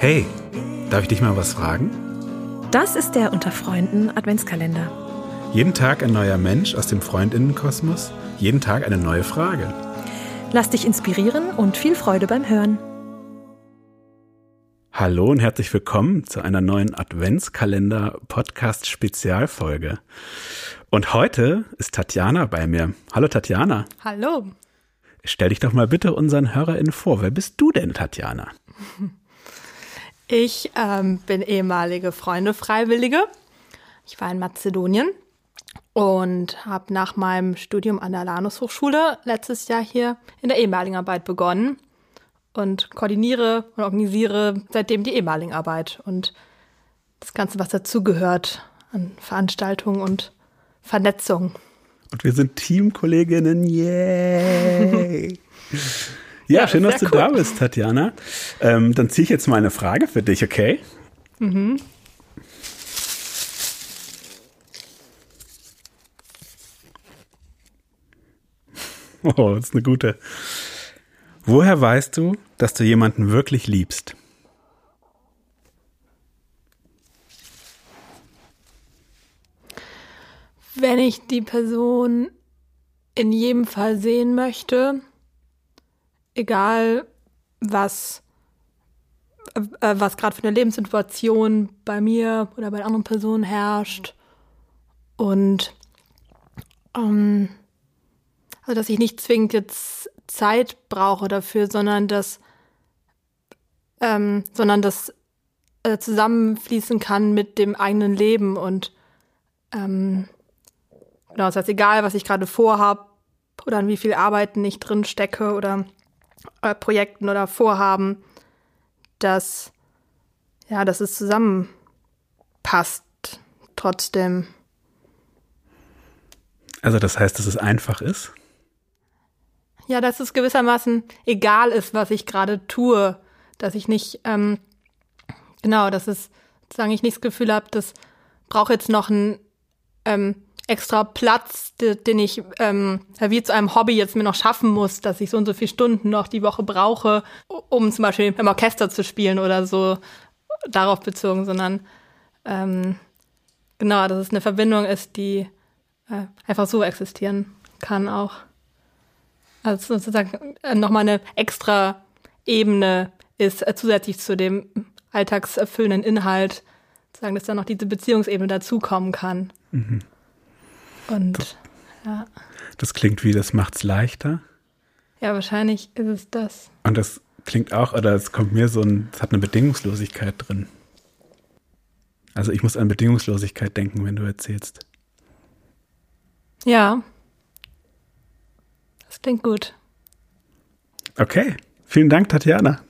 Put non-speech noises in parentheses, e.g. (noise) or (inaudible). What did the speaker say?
Darf ich dich mal was fragen? Das ist der Unter Freunden Adventskalender. Jeden Tag ein neuer Mensch aus dem Freundinnenkosmos, jeden Tag eine neue Frage. Lass dich inspirieren und viel Freude beim Hören. Hallo und herzlich willkommen zu einer neuen Adventskalender-Podcast-Spezialfolge. Und heute ist Tatjana bei mir. Hallo Tatjana. Hallo. Stell dich doch mal bitte unseren HörerInnen vor. Wer bist du denn, Tatjana? (laughs) Ich ähm, bin ehemalige Freunde-Freiwillige. Ich war in Mazedonien und habe nach meinem Studium an der Lanus Hochschule letztes Jahr hier in der E-Mailing-Arbeit begonnen und koordiniere und organisiere seitdem die E-Mailing-Arbeit und das Ganze, was dazugehört an Veranstaltungen und Vernetzung. Und wir sind Teamkolleginnen, yay! (laughs) ja, ja, schön, dass du cool. da bist, Tatjana. Ähm, dann ziehe ich jetzt mal eine Frage für dich, okay? Mhm. Oh, das ist eine gute. Woher weißt du, dass du jemanden wirklich liebst? Wenn ich die Person in jedem Fall sehen möchte, egal was, äh, was gerade für eine Lebenssituation bei mir oder bei anderen Personen herrscht. Und ähm, also dass ich nicht zwingend jetzt Zeit brauche dafür, sondern dass, ähm, sondern das äh, zusammenfließen kann mit dem eigenen Leben und ähm, genau, das heißt, egal, was ich gerade vorhab oder an wie viel Arbeiten ich drin stecke oder äh, Projekten oder Vorhaben, dass ja, dass es zusammenpasst trotzdem. Also das heißt, dass es einfach ist? Ja, dass es gewissermaßen egal ist, was ich gerade tue. Dass ich nicht, ähm, genau, dass es, sozusagen ich nicht das Gefühl habe, das brauche jetzt noch einen ähm, extra Platz, den ich ähm, wie zu einem Hobby jetzt mir noch schaffen muss, dass ich so und so viele Stunden noch die Woche brauche, um zum Beispiel im Orchester zu spielen oder so darauf bezogen, sondern ähm, genau, dass es eine Verbindung ist, die äh, einfach so existieren kann auch. Also sozusagen äh, nochmal eine extra Ebene ist äh, zusätzlich zu dem alltagserfüllenden Inhalt, sagen, dass da noch diese Beziehungsebene dazukommen kann. Mhm. Und das, ja. Das klingt wie, das macht's leichter. Ja, wahrscheinlich ist es das. Und das klingt auch, oder es kommt mir so ein, es hat eine Bedingungslosigkeit drin. Also ich muss an Bedingungslosigkeit denken, wenn du erzählst. Ja. Das klingt gut. Okay. Vielen Dank, Tatjana.